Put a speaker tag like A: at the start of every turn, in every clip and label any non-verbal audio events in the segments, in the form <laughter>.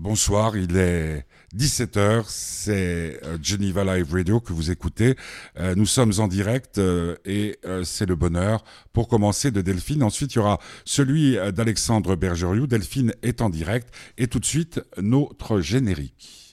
A: Bonsoir, il est 17h, c'est euh, Geneva Live Radio que vous écoutez. Euh, nous sommes en direct euh, et c'est le bonheur pour commencer de Delphine. Ensuite, il y aura celui d'Alexandre Bergeriou. Delphine est en direct et tout de suite notre générique.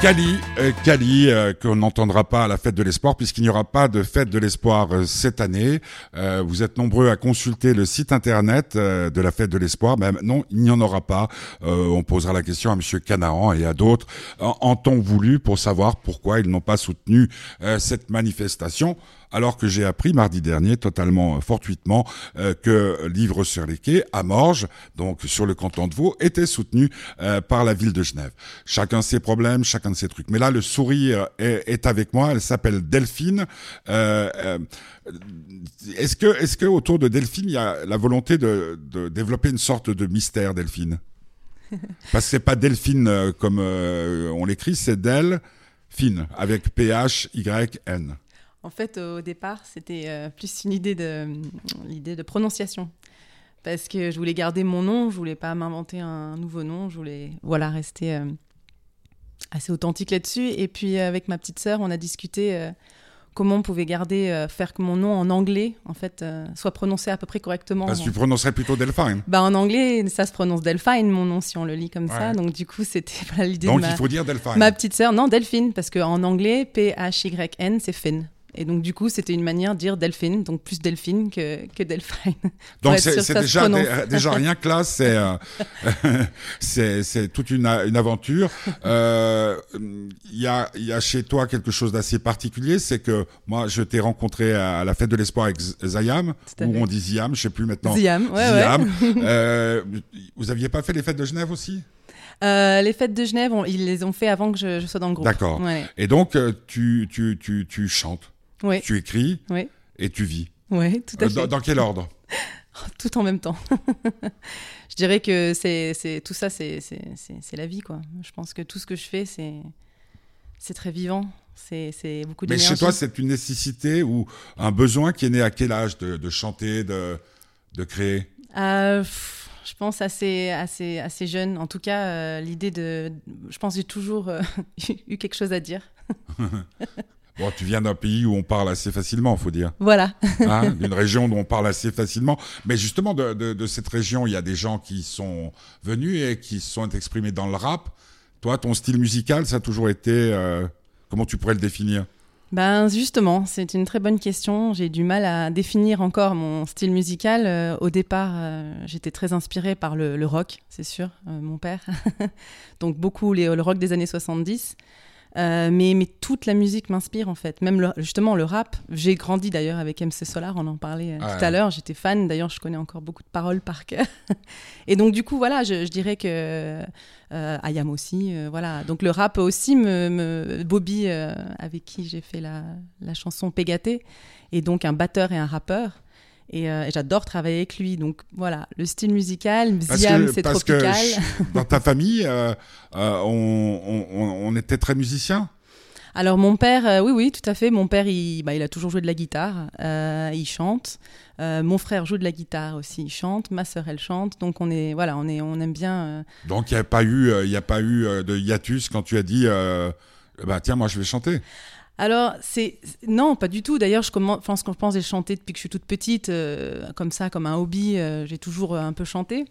A: Cali, euh, Cali, euh, qu'on n'entendra pas à la fête de l'espoir puisqu'il n'y aura pas de fête de l'espoir euh, cette année. vous êtes nombreux à consulter le site internet de la fête de l'espoir, mais non, il n'y en aura pas. on posera la question à Monsieur Canaan et à d'autres en, en temps voulu pour savoir pourquoi ils n'ont pas soutenu cette manifestation alors que j'ai appris mardi dernier, totalement euh, fortuitement, euh, que Livre sur les quais, à Morges, donc sur le canton de Vaud, était soutenu euh, par la ville de Genève. Chacun ses problèmes, chacun de ses trucs. Mais là, le sourire est, avec moi. Elle s'appelle Delphine. est-ce que, est-ce que autour de Delphine, il y a la volonté de, de développer une sorte de mystère, Delphine? <laughs> Parce que c'est pas Delphine comme on l'écrit, c'est Delphine avec P H Y N.
B: En fait, au départ, c'était euh, plus une idée de, l'idée de prononciation. Parce que je voulais garder mon nom, je voulais pas m'inventer un nouveau nom, je voulais voilà, rester euh, assez authentique là-dessus. Et puis, avec ma petite sœur, on a discuté euh, comment on pouvait garder, faire que mon nom en anglais, en fait, soit prononcé à peu près correctement.
A: Parce que tu prononcerais plutôt Delphine.
B: Bah, en anglais, ça se prononce Delphine, mon nom, si on le lit comme ça. Donc, du coup, c'était <laughs> l'idée
A: de ma, il faut dire Delphine.
B: ma petite sœur. Non, Delphine, parce qu'en anglais, P-H-Y-N, c'est Finn. Et donc, du coup, c'était une manière de dire Delphine, donc plus Delphine que, que Delphine. <laughs>
A: Donc, c'est déjà, déjà rien que là, c'est euh, <laughs> toute une, une aventure. Euh, il y, a, y a chez toi quelque chose d'assez particulier, c'est que moi, je t'ai rencontré à la fête de l'espoir avec Zayam, ou on dit Ziam, je sais plus maintenant.
B: Ziam, ouais, Ziam. <laughs>
A: Euh, vous aviez pas fait les fêtes de Genève aussi?
B: Euh, les fêtes de Genève, ils les ont fait avant que je, je sois dans le groupe.
A: D'accord. Et donc, euh, tu, tu, tu, tu chantes
B: oui.
A: Tu écris
B: oui.
A: et tu vis.
B: Oui, tout à euh, fait.
A: Dans, quel ordre? <laughs>
B: Tout en même temps. <laughs> je dirais que c'est tout ça, c'est la vie. quoi. Je pense que tout ce que je fais, c'est très vivant. C'est beaucoup d'énergie.
A: Mais chez toi, c'est une nécessité ou un besoin qui est né à quel âge de, de chanter, de, de créer?
B: Euh, Je pense assez, assez, assez jeune. En tout cas, euh, l'idée de... Je pense que j'ai toujours <laughs> eu quelque chose à dire.
A: Bon, tu viens d'un pays où on parle assez facilement, faut dire.
B: Voilà.
A: hein, <laughs> D'une région où on parle assez facilement. Mais justement, de, de, de, cette région, il y a des gens qui sont venus et qui sont exprimés dans le rap. Toi, ton style musical, ça a toujours été... Euh, comment tu pourrais le définir?
B: Ben justement, c'est une très bonne question. J'ai du mal à définir encore mon style musical. Euh, au départ, euh, j'étais très inspirée par le, le rock, c'est sûr, mon père. <laughs> Donc beaucoup les, le rock des années 70. Euh, mais, mais, toute la musique m'inspire en fait, même justement le rap. J'ai grandi d'ailleurs avec MC Solar, on en parlait euh, tout à l'heure. J'étais fan, d'ailleurs je connais encore beaucoup de paroles par cœur. <laughs> et donc du coup voilà, je, dirais que euh, Ayam aussi, voilà. Donc le rap aussi me, me Bobby avec qui j'ai fait la, la chanson Pégaté, et donc un batteur et un rappeur. Euh, et, j'adore travailler avec lui. Donc voilà, le style musical, Ziam, c'est tropical.
A: Que dans ta famille, euh, euh, on, on, on, était très musiciens
B: alors mon père, oui, oui, tout à fait. Mon père, il, bah, il a toujours joué de la guitare, il chante. mon frère joue de la guitare aussi, il chante. Ma sœur, elle chante. Donc on est, voilà, on est, on aime bien.
A: Donc il n'y a pas eu, il a pas eu de hiatus quand tu as dit, bah tiens, moi je vais chanter.
B: Alors, c'est non, pas du tout. D'ailleurs, je commence, pense je pense j'ai chanté depuis que je suis toute petite, euh, comme ça, comme un hobby. Euh, j'ai toujours euh, un peu chanté.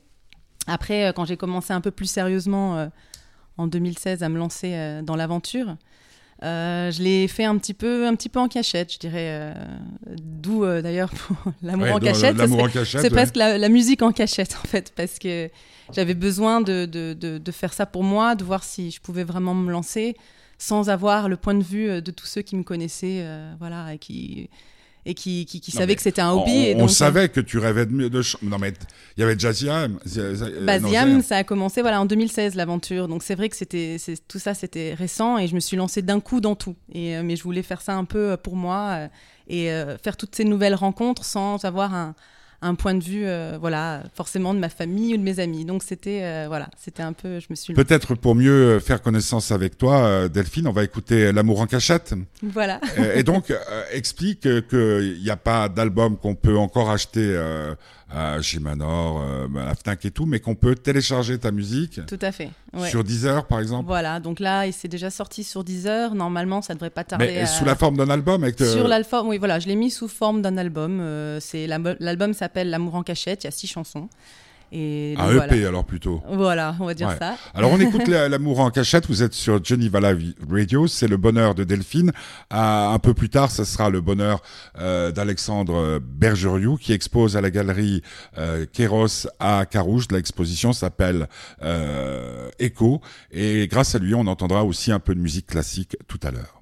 B: Après, quand j'ai commencé un peu plus sérieusement en 2016 à me lancer dans l'aventure, je l'ai fait un petit peu, un petit peu en cachette, je dirais. D'où d'ailleurs <laughs> l'amour en, cachette. C'est presque la, musique en cachette en fait, parce que j'avais besoin de, de, de, faire ça pour moi, de voir si je pouvais vraiment me lancer sans avoir le point de vue euh, de tous ceux qui me connaissaient, euh, voilà, et qui et qui, qui, savaient que c'était un hobby.
A: On,
B: et
A: donc, on savait que tu rêvais de, de non mais il y avait déjà Ziam.
B: Bah, Ziam, ça a commencé voilà en 2016 l'aventure. Donc c'est vrai que c'était tout ça c'était récent et je me suis lancée d'un coup dans tout. Et euh, mais je voulais faire ça un peu pour moi et faire toutes ces nouvelles rencontres sans avoir un, un point de vue, euh, voilà, forcément de ma famille ou de mes amis. Donc c'était, euh, voilà, c'était un peu, je me suis.
A: Peut-être pour mieux faire connaissance avec toi, Delphine, on va écouter L'amour en cachette.
B: Voilà.
A: et donc explique qu'il n'y a pas d'album qu'on peut encore acheter à chez Manor, euh, à la Fnac et tout, mais qu'on peut télécharger ta musique.
B: Tout à fait.
A: Sur Deezer, par exemple.
B: Voilà, donc là, il s'est déjà sorti sur Deezer. Normalement, ça devrait pas tarder.
A: Mais sous la forme d'un album avec
B: Sur l'album, oui, voilà, je l'ai mis sous forme d'un album. Euh, c'est l'album s'appelle L'amour en cachette. Il y a six chansons.
A: Et un EP alors plutôt.
B: Voilà, on va dire ça.
A: Alors on écoute <laughs> l'amour en cachette, vous êtes sur Johnny Valla Radio, c'est le bonheur de Delphine. un peu plus tard, ce sera le bonheur euh, d'Alexandre Bergeriou qui expose à la galerie euh, Kéros à Carouge. L'exposition s'appelle euh, Echo et grâce à lui, on entendra aussi un peu de musique classique tout à l'heure.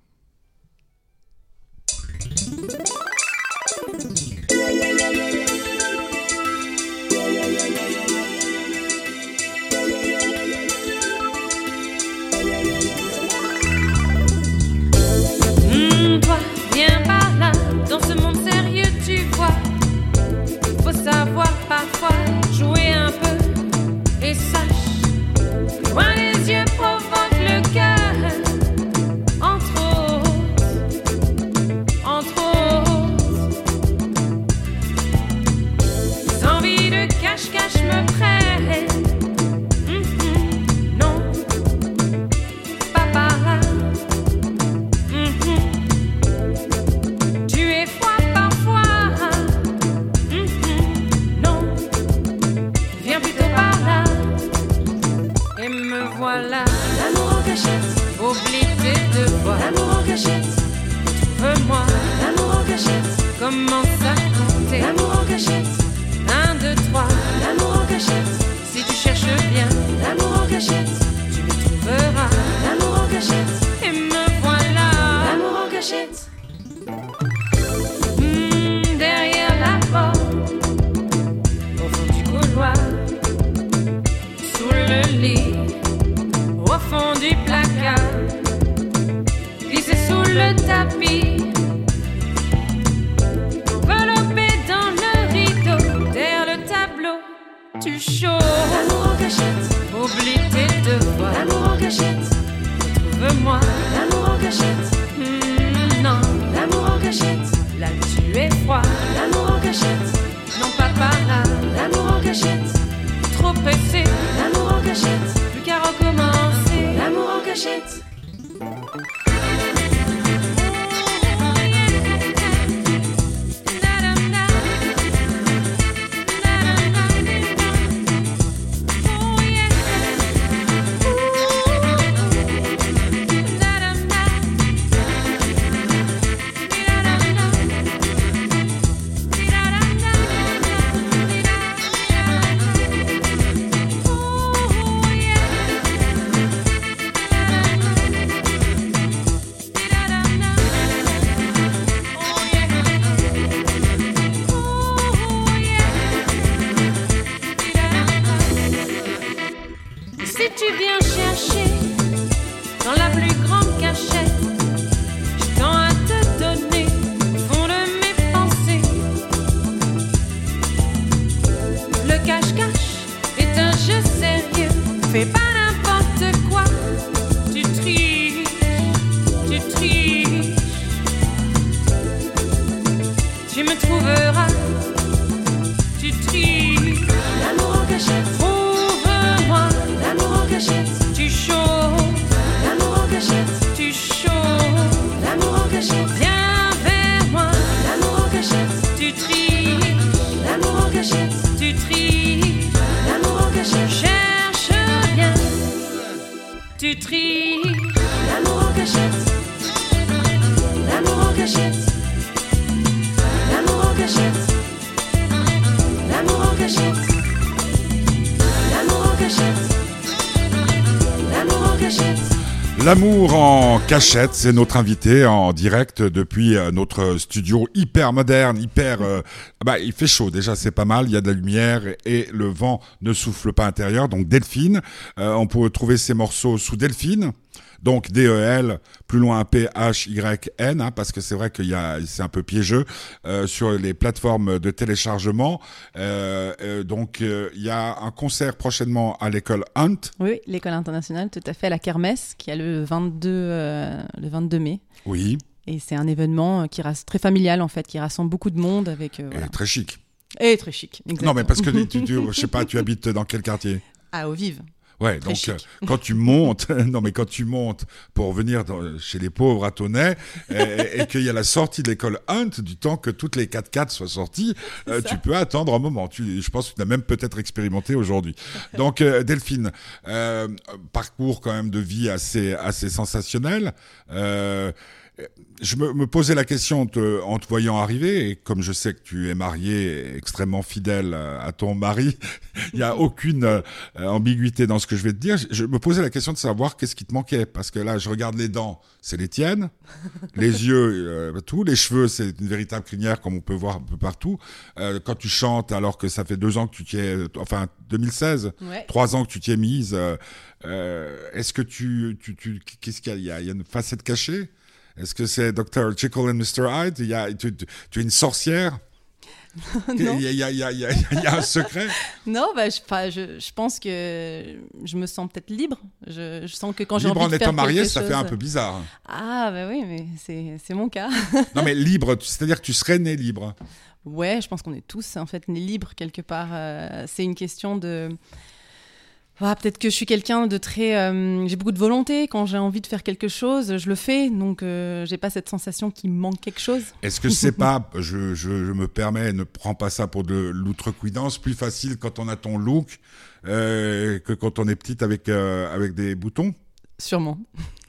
C: Commence à compter.
D: L'amour en cachette.
C: Un, deux, trois.
D: L'amour en cachette.
C: Si tu cherches bien.
D: Cachette,
A: c'est notre invité en direct depuis euh, notre studio hyper moderne, hyper... Euh, bah, il fait chaud déjà, c'est pas mal, il y a de la lumière et le vent ne souffle pas intérieur. Donc Delphine, euh, on peut trouver ces morceaux sous Delphine Donc DEL, plus loin P-H-Y-N, hein, parce que c'est vrai qu'il y a, c'est un peu piégeux euh, sur les plateformes de téléchargement. Euh, euh, donc il y a un concert prochainement à l'école Hunt.
B: Oui, l'école internationale, tout à fait, à la Kermesse, qui a le 22, euh, le 22 mai.
A: Oui,
B: Et c'est un événement qui reste très familial, en fait, qui rassemble beaucoup de monde avec. euh, voilà.
A: et très chic.
B: Et très chic.
A: Non, mais parce que tu, tu, je sais pas, tu habites dans quel quartier?
B: Ah, au vive.
A: Ouais,
B: Très
A: donc euh, quand tu montes, <laughs> non mais quand tu montes pour venir dans- chez les pauvres à Tonnet et, et qu'il y a la sortie de l'école Hunt, du temps que toutes les 4x4 soient sorties, <laughs> euh, tu peux attendre un moment. Tu, je pense que tu l'as même peut-être expérimenté aujourd'hui. <laughs> Donc euh, Delphine, euh, parcours quand même de vie assez assez sensationnel. Euh, je me, me posais la question en te, en te voyant arriver, et comme je sais que tu es marié extrêmement fidèle à ton mari, <laughs> il n'y a aucune euh, ambiguïté dans ce que je vais te dire. Je, me posais la question de savoir qu'est-ce qui te manquait, parce que là, je regarde les dents, c'est les tiennes, <laughs> les yeux, euh, tout, les cheveux, c'est une véritable crinière comme on peut voir un peu partout. Euh, quand tu chantes, alors que ça fait deux ans que tu t'y es, enfin 2016,
B: Ouais.
A: trois ans que tu t'y es mise, euh, euh, est-ce que tu, tu, tu qu'est-ce qu'il y a, il y a une facette cachée? Est-ce que c'est Dr. Jekyll and Mr. Hyde? Il y a, tu, tu- tu es une sorcière? <laughs> Il y a, y, y, y un secret? <laughs>
B: Non bah, je, enfin, je, je pense que je me sens peut-être libre. Je, je sens que quand j'ai
A: Libre
B: envie
A: en
B: de faire
A: étant marié,
B: quelque
A: ça fait un peu bizarre.
B: Ah, bah oui, mais c'est mon cas.
A: Non, mais <laughs> libre, c'est-à-dire que tu serais né libre.
B: Ouais, je pense qu'on est tous en fait nés libres quelque part. Euh, c'est une question de. Ah, peut-être que je suis quelqu'un de très. euh, j'ai beaucoup de volonté. Quand j'ai envie de faire quelque chose, je le fais. Donc, euh, j'ai pas cette sensation qu'il me manque quelque chose.
A: Est-ce que c'est <laughs> pas, je, je, je me permets, ne prends pas ça pour de l'outrecuidance, plus facile quand on a ton look euh, que quand on est petite avec, euh, avec des boutons?
B: Sûrement.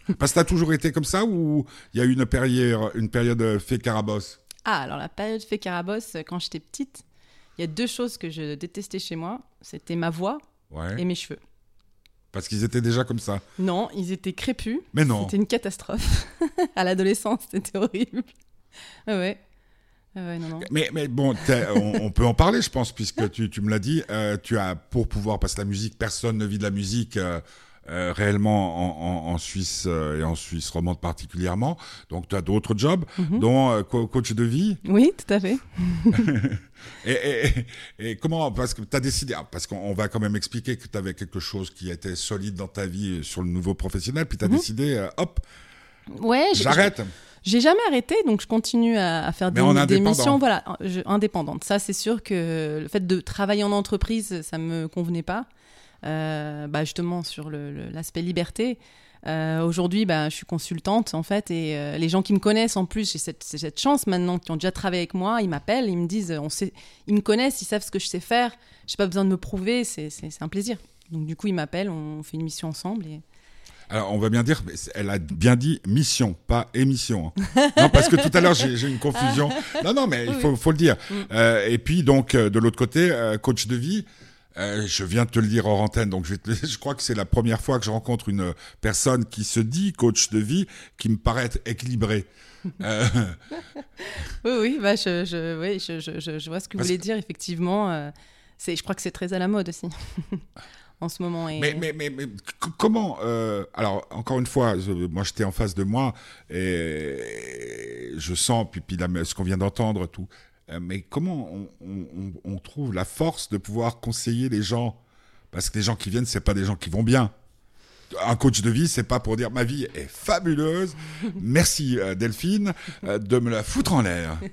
B: <laughs>
A: Parce que t'as toujours été comme ça ou il y a eu une période, une période fait carabosse?
B: Ah, alors la période fait carabosse, quand j'étais petite, il y a deux choses que je détestais chez moi. C'était ma voix
A: Ouais.
B: et mes cheveux.
A: Parce qu'ils étaient déjà comme ça.
B: Non, ils étaient crépus.
A: Mais non.
B: C'était une catastrophe. <laughs> à l'adolescence, c'était horrible. Ouais, ouais, non, non.
A: Mais, mais bon, on peut en parler, je pense, puisque tu, tu me l'as dit. euh, tu as, pour pouvoir, parce que la musique, personne ne vit de la musique euh, euh, réellement en, en, en Suisse euh, et en Suisse romande particulièrement. Donc, tu as d'autres jobs,
B: Mhm.
A: dont euh, co- coach de vie.
B: Oui, tout à fait. <laughs>
A: Et, et, et- comment Parce que tu as décidé, ah, parce qu'on on va quand même expliquer que tu avais quelque chose qui était solide dans ta vie sur le nouveau professionnel, puis tu as
B: Mhm.
A: décidé, euh, hop,
B: Ouais,
A: j'arrête.
B: J'ai jamais arrêté, donc je continue à, à faire des, des missions voilà, je- indépendantes. Ça, c'est sûr que le fait de travailler en entreprise, ça me convenait pas. Euh, bah, justement, sur l'aspect liberté. Euh, Aujourd'hui, bah, je suis consultante, en fait, et euh, les gens qui me connaissent, en plus, j'ai cette, chance maintenant, qui ont déjà travaillé avec moi, ils m'appellent, ils me disent, on sait, ils me connaissent, ils savent ce que je sais faire, j'ai pas besoin de me prouver, c'est un plaisir. Donc, du coup, ils m'appellent, on fait une mission ensemble. Et...
A: Alors, on va bien dire, elle a bien dit mission, pas émission. hein. <laughs> non, parce que tout à l'heure, j'ai une confusion. Non, non, mais il faut, faut le dire.
B: Mm.
A: Euh, et puis, donc, de l'autre côté, coach de vie, euh, je viens de te le dire hors antenne, donc je, vais te- <laughs> je crois que c'est la première fois que je rencontre une personne qui se dit coach de vie, qui me paraît être équilibrée. <laughs> Euh,
B: Oui, oui, bah, je, je, oui, je, je, je, je vois ce que vous voulez dire, effectivement. euh, je crois que c'est très à la mode aussi, <laughs> en ce moment. Et...
A: Mais, mais, mais, comment euh, Alors, encore une fois, je- moi, j'étais en face de moi et je sens, puis, puis là, ce qu'on vient d'entendre, tout. Euh, mais comment on, on- on- on trouve la force de pouvoir conseiller les gens? Parce que les gens qui viennent, c'est pas des gens qui vont bien. Un coach de vie, c'est pas pour dire ma vie est fabuleuse. <laughs> Merci euh, Delphine euh, de me la foutre en l'air. <laughs>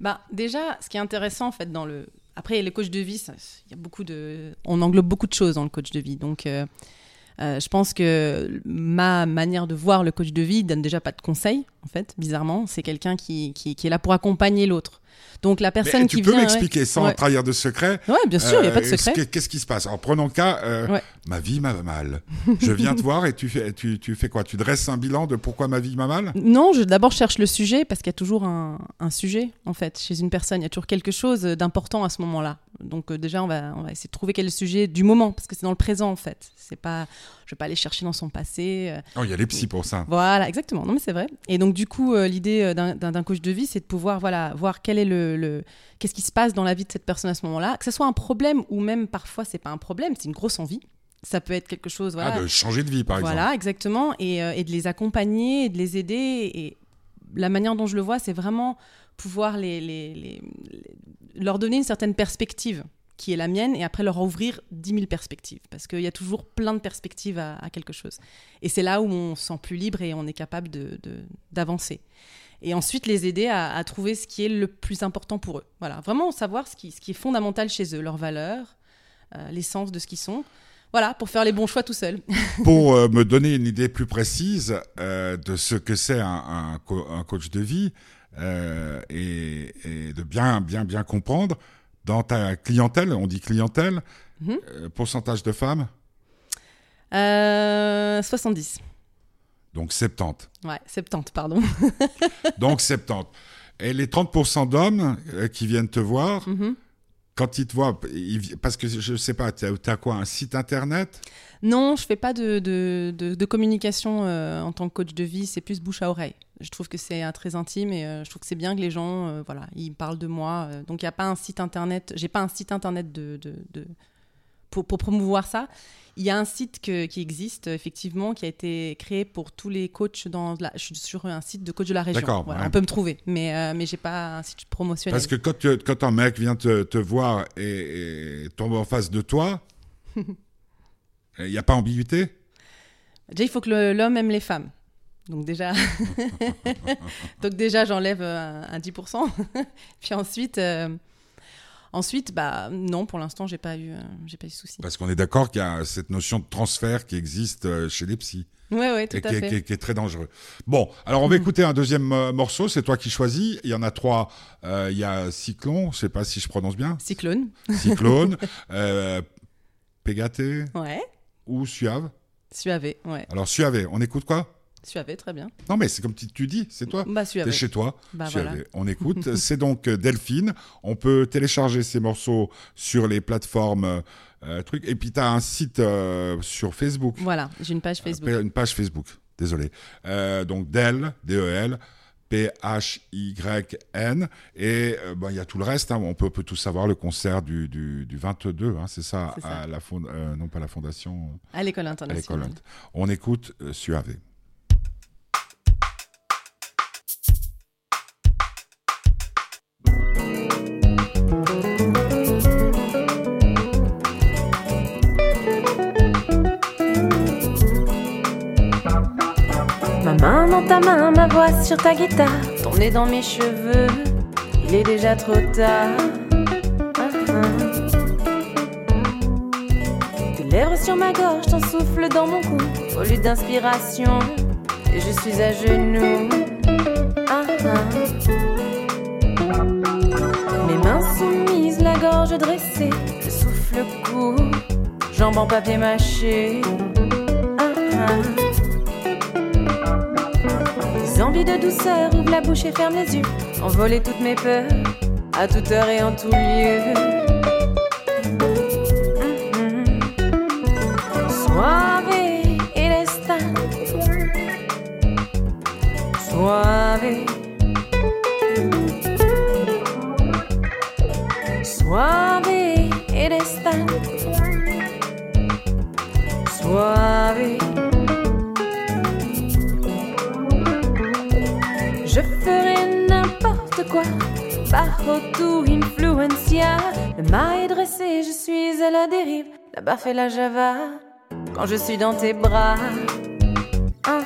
B: Bah, déjà, ce qui est intéressant, en fait, dans le... Après, les coachs de vie, ça- il y a beaucoup de... On englobe beaucoup de choses dans le coach de vie. Donc, euh, euh, je pense que ma manière de voir le coach de vie donne déjà pas de conseils, en fait, bizarrement. C'est quelqu'un qui, qui, qui est là pour accompagner l'autre. Donc, la personne
A: Mais
B: qui
A: tu peux
B: vient... ouais.
A: m'expliquer sans
B: Ouais.
A: trahir de secret
B: Ouais, bien sûr, il n'y a pas de
A: Euh,
B: secret.
A: ce que- Qu'est-ce qui se passe? Alors prenons le cas, euh,
B: Ouais.
A: ma vie m'a mal. Je viens te voir et tu fais, tu, tu fais quoi? Tu dresses un bilan de pourquoi ma vie m'a mal?
B: Non, je d'abord cherche le sujet parce qu'il y a toujours un, un sujet en fait chez une personne. Il y a toujours quelque chose d'important à ce moment-là. Donc euh, déjà, on va, on va essayer de trouver quel est le sujet du moment parce que c'est dans le présent en fait. C'est pas, je vais pas aller chercher dans son passé. euh,
A: Oh, il y a les psys pour ça.
B: voilà, exactement. Non mais c'est vrai. Et donc du coup, euh, l'idée euh, d'un coach de vie, c'est de pouvoir voilà voir quel est le, le- qu'est-ce qui se passe dans la vie de cette personne à ce moment-là, que ce soit un problème ou même parfois c'est pas un problème, c'est une grosse envie. Ça peut être quelque chose, voilà.
A: Ah, de changer de vie, par exemple.
B: Voilà, exactement. Et, euh, et de les accompagner, et de les aider. Et la manière dont je le vois, c'est vraiment pouvoir les, les- les- les- leur donner une certaine perspective qui est la mienne et après leur ouvrir 10 000 perspectives. Parce qu'il y a toujours plein de perspectives à, à quelque chose. Et c'est là où on se sent plus libre et on est capable de- de- d'avancer. Et ensuite, les aider à, à trouver ce qui est le plus important pour eux. Voilà, vraiment savoir ce qui, ce qui est fondamental chez eux, leurs valeurs, euh, l'essence de ce qu'ils sont. Voilà, pour faire les bons choix tout seul. <laughs>
A: Pour euh, me donner une idée plus précise euh, de ce que c'est un, un co- un coach de vie et, et de bien, bien, bien comprendre, dans ta clientèle, on dit clientèle,
B: Mhm.
A: pourcentage de femmes,
B: Euh, 70.
A: Donc 70.
B: Ouais, 70, pardon. <laughs>
A: Donc 70. Et les 30% d'hommes euh, qui viennent te voir,
B: Mhm.
A: quand ils te voient, ils parce que je sais pas, tu as, quoi, un site internet?
B: Non, je fais pas de, de, de- de communication euh, en tant que coach de vie, c'est plus bouche à oreille. Je trouve que c'est euh, très intime et euh, je trouve que c'est bien que les gens, euh, voilà, ils parlent de moi. donc il n'y a pas un site internet, j'ai pas un site internet de- pour, pour promouvoir ça. Il y a un site que- qui existe effectivement, qui a été créé pour tous les coachs dans la. Je suis sur un site de coach de la région.
A: D'accord,
B: Voilà,
A: ouais.
B: On peut me trouver, mais euh, mais j'ai pas un site promotionnel.
A: Parce que quand, tu- quand un mec vient te, te voir et, et tombe en face de toi, <laughs> il n'y a pas ambiguïté?
B: Déjà, il faut que le- l'homme aime les femmes. Donc déjà, <laughs> donc déjà j'enlève euh, un, un 10%. <laughs> Puis ensuite, euh, ensuite, bah non, pour l'instant, j'ai pas eu, euh, j'ai pas eu de souci.
A: Parce qu'on est d'accord qu'il y a cette notion de transfert qui existe euh, chez les psys
B: Ouais, ouais, tout
A: et
B: à
A: qui est,
B: fait.
A: qui est- qui est très dangereux. Bon, alors on va écouter un deuxième euh, morceau, c'est toi qui choisis. Il y en a trois. Euh, il y a Cyclone, je sais pas si je prononce bien.
B: Cyclone.
A: Cyclone, <laughs> euh, Pégaté
B: Ouais.
A: ou Suave.
B: Suave, ouais.
A: Alors Suave, on écoute quoi?
B: Suave, très bien.
A: Non mais c'est comme tu, tu dis, c'est toi.
B: Bah Suave.
A: T'es chez toi.
B: Bah voilà.
A: On écoute. <laughs> c'est donc euh, Delphine. On peut télécharger ces morceaux sur les plateformes euh, trucs. Et puis tu as un site euh, sur Facebook.
B: Voilà, j'ai une page Facebook.
A: Une page Facebook. Désolé. Donc Del, D-E-L, P-H-Y-N. Et euh, bon, il y a tout le reste. hein. On, peut, on peut tout savoir. Le concert du, du, du 22, hein, c'est ça. À la fond, euh, non pas la fondation,
B: À l'école
A: à
B: internationale.
A: On écoute euh, Suave.
C: Sur ta guitare, ton nez dans mes cheveux, il est déjà trop tard. Ah, ah. Tes lèvres sur ma gorge, ton souffle dans mon cou, volé d'inspiration, et je suis à genoux. Ah. Mes mains soumises, la gorge dressée, le souffle court, jambes en papier mâché. Des envies de douceur, ouvre la bouche et ferme les yeux. Envoler toutes mes peurs, à toute heure et en tout lieu. Dérive. La java, quand je suis dans tes bras. Ah.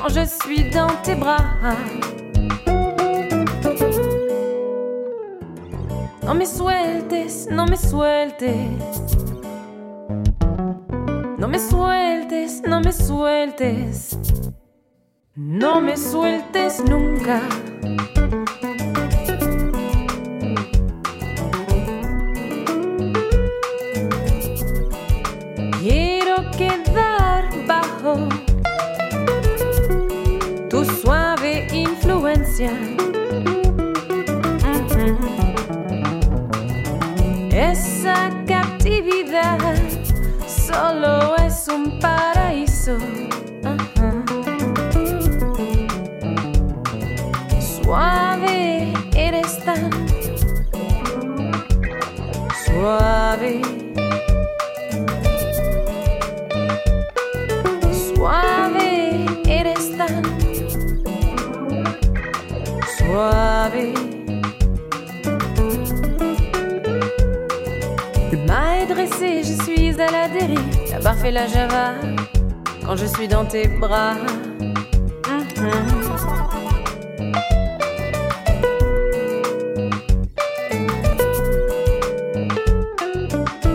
C: Quand je suis dans tes bras. Non me sueltes, no me sueltes. No me sueltes, no me sueltes. No me sueltes nunca. Esa captividad solo es un paraíso. La dérive. La barre fait la java quand je suis dans tes bras. Mhm.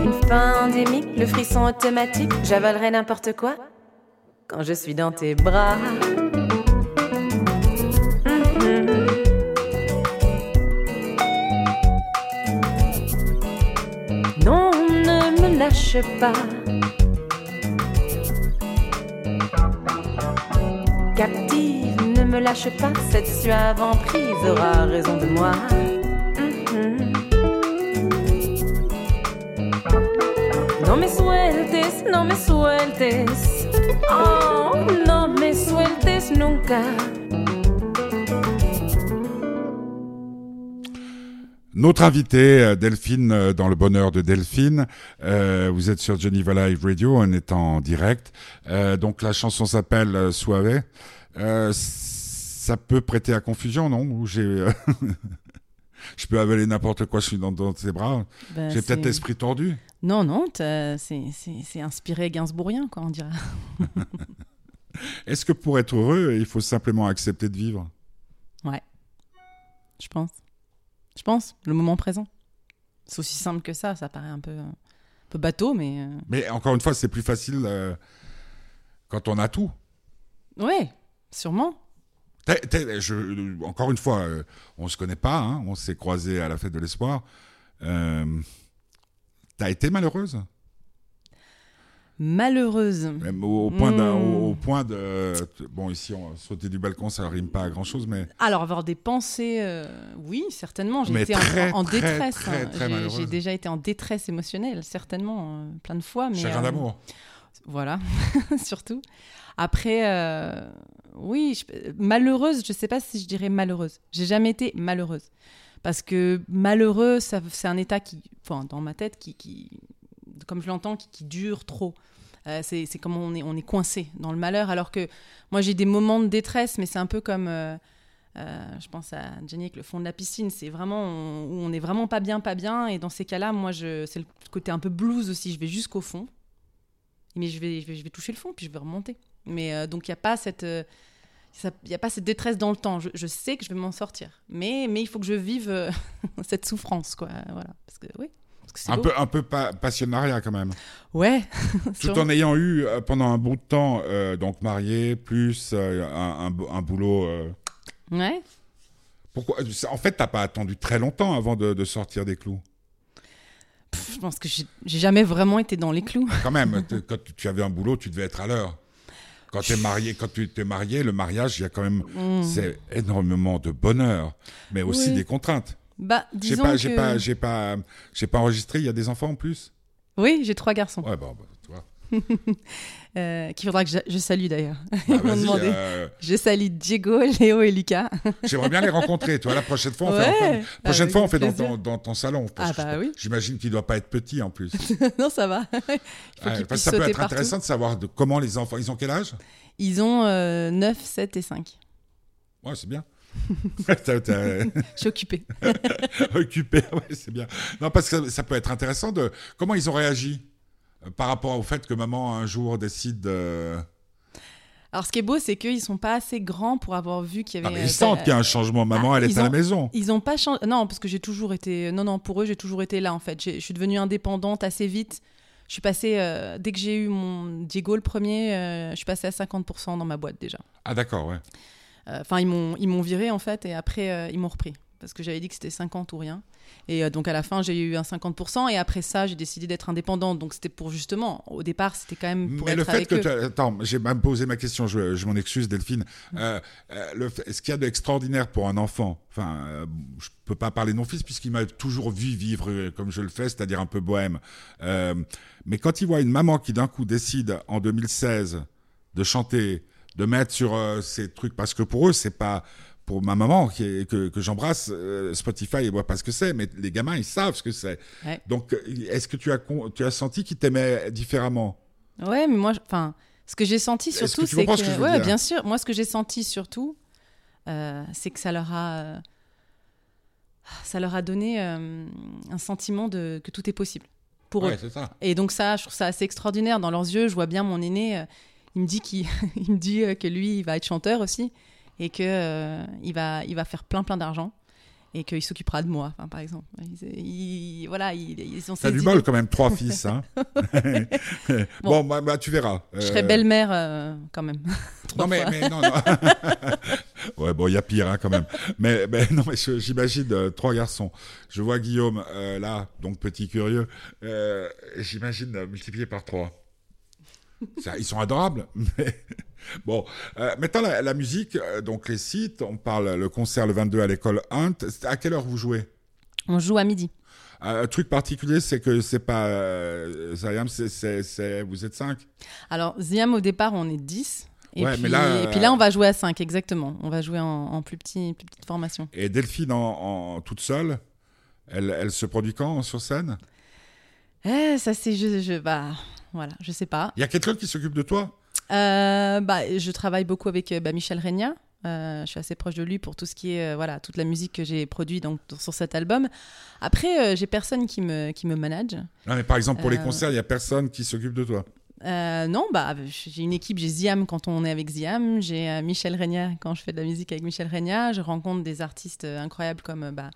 C: Une fin endémique, le frisson automatique, j'avalerai n'importe quoi quand je suis dans tes bras. Lâche pas. Captive, ne me lâche pas, cette suave emprise aura raison de moi. Mhm. No me sueltes, no me sueltes. Oh, no me sueltes nunca.
A: Notre invité, euh, Delphine, euh, dans le bonheur de Delphine. Euh, vous êtes sur Geneva Live Radio, on est en direct. Euh, donc la chanson s'appelle. Euh, ça peut prêter à confusion, non? J'ai, <laughs> je peux avaler n'importe quoi, je suis dans, dans tes bras.
B: Bah,
A: J'ai peut-être l'esprit tordu.
B: Non, non, c'est inspiré gainsbourgien, quoi, on dirait. <laughs>
A: Est-ce que pour être heureux, il faut simplement accepter de vivre?
B: Je pense. Je pense, le moment présent. C'est aussi simple que ça, ça paraît un peu, un peu bateau, mais... euh,
A: Mais encore une fois, c'est plus facile euh, quand on a tout.
B: Ouais, sûrement.
A: T'es- t'es- je- encore une fois, euh, on se connaît pas, hein, on s'est croisés à la fête de l'espoir. Euh, T'as été malheureuse?
B: Malheureuse.
A: Même au, au point au, au point de bon ici on, sauter du balcon ça rime pas à grand chose mais
B: Alors, avoir des pensées, euh, oui, certainement. J'ai été en-
A: très,
B: en, en
A: très,
B: détresse.
A: très,
B: hein. J'ai- déjà été en détresse émotionnelle, certainement, euh, plein de fois. Mais,
A: chagrin
B: euh,
A: d'amour.
B: Voilà, <laughs> surtout. Après, oui, je- malheureuse, je sais pas si je dirais malheureuse. J'ai jamais été malheureuse. Parce que malheureux, c'est un état qui, enfin, dans ma tête, qui, qui comme je l'entends, qui, qui dure trop. Euh, c'est c'est comme on est, coincé dans le malheur. Alors que moi, j'ai des moments de détresse, mais c'est un peu comme. euh, euh, je pense à Jenny avec le fond de la piscine. C'est vraiment où on est vraiment pas bien, pas bien. Et dans ces cas-là, moi, c'est le côté un peu blues aussi. Je vais jusqu'au fond. Mais je vais, toucher le fond, puis je vais remonter. Mais donc, il n'y a pas cette. Il n'y a pas cette détresse dans le temps. Je, je sais que je vais m'en sortir. Mais, mais il faut que je vive <laughs> cette souffrance, quoi. Voilà. Parce que, oui. Parce que c'est
A: Un
B: beau.
A: peu un peu pa- passionnariat quand même.
B: Ouais. <laughs>
A: Tout en ayant eu euh, pendant un bout de temps euh, donc marié plus euh, un, un bo- un boulot. euh,
B: Ouais.
A: pourquoi En fait, t'as pas attendu très longtemps avant de, de sortir des clous?
B: Pff, je pense que j'ai jamais vraiment été dans les clous.
A: Quand même, <laughs> quand tu- avais un boulot, tu devais être à l'heure. Quand tu es marié, quand tu t'es marié, le mariage, il y a quand même
B: Mm.
A: c'est énormément de bonheur, mais aussi
B: Oui.
A: des contraintes.
B: Bah,
A: J'ai
B: disons
A: pas,
B: que...
A: j'ai pas, j'ai pas, j'ai pas enregistré. Il y a des enfants en plus.
B: Oui, j'ai trois garçons.
A: Ouais, bon, bah, tu vois. <laughs>
B: Euh, qu'il faudra que je, je salue d'ailleurs. <laughs>
A: Bah, euh,
B: Je salue Diego, Léo et Lucas. <laughs>
A: J'aimerais bien les rencontrer. Tu vois, la prochaine fois, on
B: Ouais,
A: fait, la prochaine
B: avec
A: fois, on fait dans ton, dans ton salon.
B: Ah bah oui.
A: J'imagine qu'il doit pas être petit en plus.
B: non, ça va. Il faut
A: Ouais,
B: qu'ils
A: parce que
B: puissent
A: ça peut être
B: partout.
A: intéressant de savoir de comment les enfants. Ils ont quel âge?
B: Ils ont euh, 9, 7 et 5.
A: Ouais, c'est bien. <laughs>
B: Je suis occupée. <laughs>
A: occupé, ouais, c'est bien. Non, parce que ça, ça peut être intéressant de comment ils ont réagi euh, par rapport au fait que maman un jour décide de.
B: Alors, ce qui est beau, c'est qu'ils sont pas assez grands pour avoir vu qu'il y
A: Ah,
B: avait.
A: mais
B: euh,
A: ils sentent
B: ta-
A: qu'il y a un changement. Maman,
B: Ah,
A: elle est à la maison.
B: Ils ont pas changé. Non, parce que j'ai toujours été. Non, non, pour eux, j'ai toujours été là, en fait. Je suis devenue indépendante assez vite. Je suis passée. euh, dès que j'ai eu mon Diego le premier, euh, je suis passée à 50% dans ma boîte déjà.
A: Ah, d'accord, ouais.
B: Euh, Enfin, ils m'ont ils m'ont viré, en fait, et après, euh, ils m'ont repris. Parce que j'avais dit que c'était 50 ou rien. Et euh, donc, à la fin, j'ai eu un 50%. Et après ça, j'ai décidé d'être indépendante. Donc, c'était pour justement. Au départ, c'était quand même pour
A: Mais
B: être
A: le fait
B: avec
A: que
B: eux.
A: attends, j'ai même posé ma question, je, je m'en excuse Delphine.
B: Mm.
A: Euh, euh, le fait- ce qu'il y a d'extraordinaire pour un enfant, enfin, euh, je peux pas parler de mon fils puisqu'il m'a toujours vu vivre comme je le fais, c'est-à-dire un peu bohème. Euh, mais quand il voit une maman qui d'un coup décide en 2016 de chanter, de mettre sur euh, ces trucs, parce que pour eux c'est pas pour ma maman qui est- que, que j'embrasse, euh, Spotify, ils voient pas ce que c'est, mais les gamins, ils savent ce que c'est.
B: Ouais.
A: Donc, euh, est-ce que tu as, tu as senti qu'ils t'aimaient différemment?
B: Ouais, mais moi, enfin, ce que j'ai senti
A: que
B: surtout, c'est que,
A: ce que je veux
B: ouais, bien sûr. Moi, ce que j'ai senti surtout, euh, c'est que ça leur a, ça leur a donné un sentiment de que tout est possible pour
A: Ouais,
B: eux.
A: ça.
B: Et donc ça, je trouve ça assez extraordinaire. Dans leurs yeux, je vois bien mon aîné. Il me dit qu'il, <laughs> il me dit euh, que lui, il va être chanteur aussi et que euh, il va, il va faire plein plein d'argent et qu'il s'occupera de moi, par exemple. Il- il- voilà, ils, ils ont
A: T'as du bol quand même, trois <laughs> fils. Hein. <laughs> bon, bah, bah, tu verras.
B: Je serais
A: Euh,
B: belle-mère euh, quand même.
A: Non mais, non, non. ouais bon il y a pire hein, quand même. Mais, mais non mais j'imagine trois garçons. Je vois Guillaume là donc petit curieux. J'imagine multiplié par trois. Ils sont adorables. <laughs> Mais bon euh, maintenant la, la musique euh, donc les sites on parle le concert le 22 à l'école Hunt. À quelle heure vous jouez?
B: On joue à midi.
A: Euh, Un truc particulier c'est que c'est pas euh, Zayam c'est vous êtes cinq?
B: Alors, Ziam, au départ, on est 10. Et,
A: Ouais,
B: puis,
A: mais là,
B: et puis là, on va jouer à 5, exactement. On va jouer en, en plus, petit, plus petite formation.
A: Et Delphine en, en toute seule. Elle, elle se produit quand sur scène?
B: Eh, ça, c'est. Je, je, bah, voilà, je sais pas.
A: Il y a quelqu'un qui s'occupe de toi?
B: Euh, bah, je travaille beaucoup avec euh, bah, Michel Regna. Euh, je suis assez proche de lui pour tout ce qui est euh, voilà toute la musique que j'ai produite donc sur cet album. Après, j'ai personne qui me qui me manage.
A: Non, mais par exemple, pour les concerts, il n'y a personne qui s'occupe de toi?
B: Euh, non, bah j'ai une équipe. J'ai Ziam quand on est avec Ziam. J'ai euh, Michel Regna quand je fais de la musique avec Michel Regna. Je rencontre des artistes incroyables comme euh, bah,